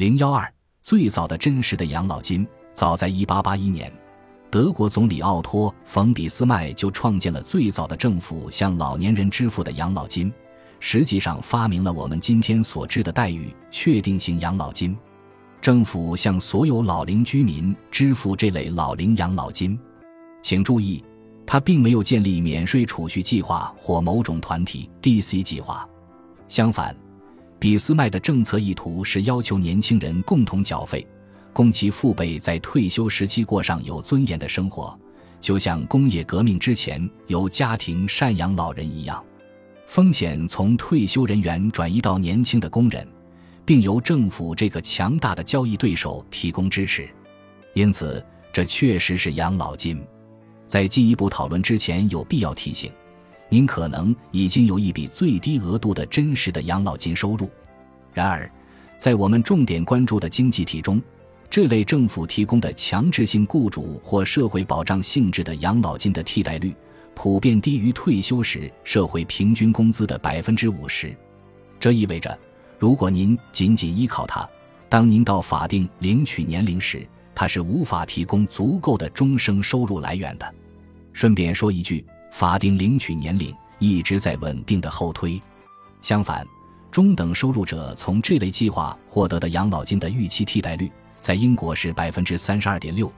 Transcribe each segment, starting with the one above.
零幺二，最早的真实的养老金，早在一八八一年，德国总理奥托·冯·俾斯麦就创建了最早的政府向老年人支付的养老金，实际上发明了我们今天所知的待遇确定型养老金。政府向所有老龄居民支付这类老龄养老金，请注意，他并没有建立免税储蓄计划或某种团体 DC 计划。相反，俾斯麦的政策意图是要求年轻人共同缴费，供其父辈在退休时期过上有尊严的生活，就像工业革命之前由家庭赡养老人一样。风险从退休人员转移到年轻的工人。并由政府这个强大的交易对手提供支持，因此这确实是养老金。在进一步讨论之前，有必要提醒，您可能已经有一笔最低额度的真实的养老金收入。然而，在我们重点关注的经济体中，这类政府提供的强制性雇主或社会保障性质的养老金的替代率，普遍低于退休时社会平均工资的百分之五十。这意味着。如果您仅仅依靠它，当您到法定领取年龄时，它是无法提供足够的终生收入来源的。顺便说一句，法定领取年龄一直在稳定的后推。相反，中等收入者从这类计划获得的养老金的预期替代率，在英国是百分之三十二点六，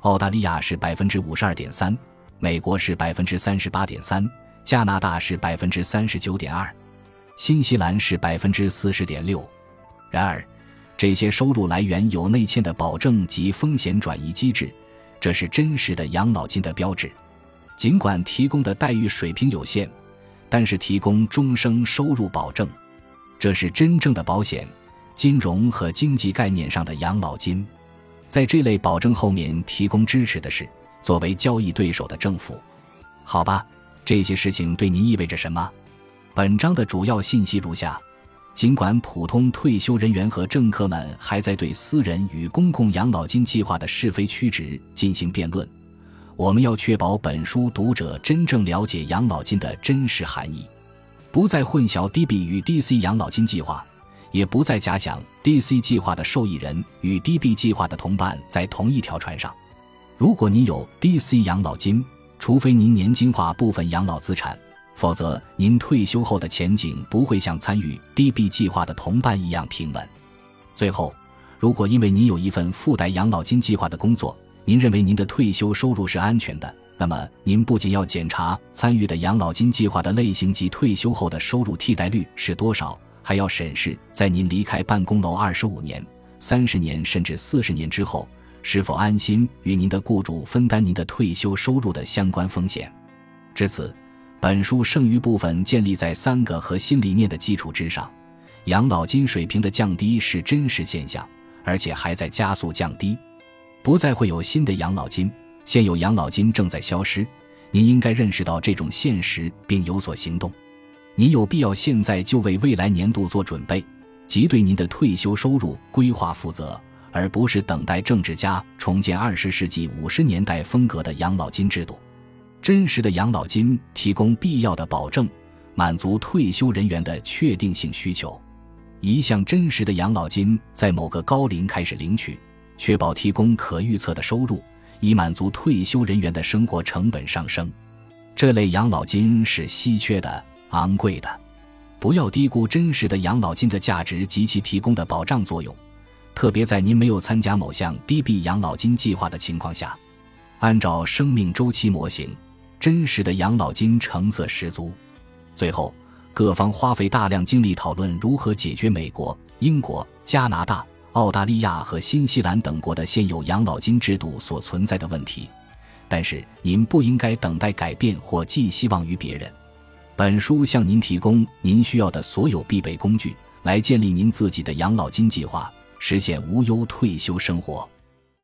澳大利亚是百分之五十二点三，美国是百分之三十八点三，加拿大是百分之三十九点二。新西兰是百分之四十点六，然而，这些收入来源有内嵌的保证及风险转移机制，这是真实的养老金的标志。尽管提供的待遇水平有限，但是提供终生收入保证，这是真正的保险、金融和经济概念上的养老金。在这类保证后面提供支持的是作为交易对手的政府。好吧，这些事情对您意味着什么？本章的主要信息如下：尽管普通退休人员和政客们还在对私人与公共养老金计划的是非曲直进行辩论，我们要确保本书读者真正了解养老金的真实含义，不再混淆 DB 与 DC 养老金计划，也不再假想 DC 计划的受益人与 DB 计划的同伴在同一条船上。如果您有 DC 养老金，除非您年金化部分养老资产。否则，您退休后的前景不会像参与 DB 计划的同伴一样平稳。最后，如果因为您有一份附带养老金计划的工作，您认为您的退休收入是安全的，那么您不仅要检查参与的养老金计划的类型及退休后的收入替代率是多少，还要审视在您离开办公楼二十五年、三十年甚至四十年之后，是否安心与您的雇主分担您的退休收入的相关风险。至此。本书剩余部分建立在三个核心理念的基础之上：养老金水平的降低是真实现象，而且还在加速降低，不再会有新的养老金，现有养老金正在消失。您应该认识到这种现实并有所行动。您有必要现在就为未来年度做准备，即对您的退休收入规划负责，而不是等待政治家重建二十世纪五十年代风格的养老金制度。真实的养老金提供必要的保证，满足退休人员的确定性需求。一项真实的养老金在某个高龄开始领取，确保提供可预测的收入，以满足退休人员的生活成本上升。这类养老金是稀缺的、昂贵的。不要低估真实的养老金的价值及其提供的保障作用，特别在您没有参加某项低 B 养老金计划的情况下。按照生命周期模型。真实的养老金成色十足。最后，各方花费大量精力讨论如何解决美国、英国、加拿大、澳大利亚和新西兰等国的现有养老金制度所存在的问题。但是，您不应该等待改变或寄希望于别人。本书向您提供您需要的所有必备工具，来建立您自己的养老金计划，实现无忧退休生活。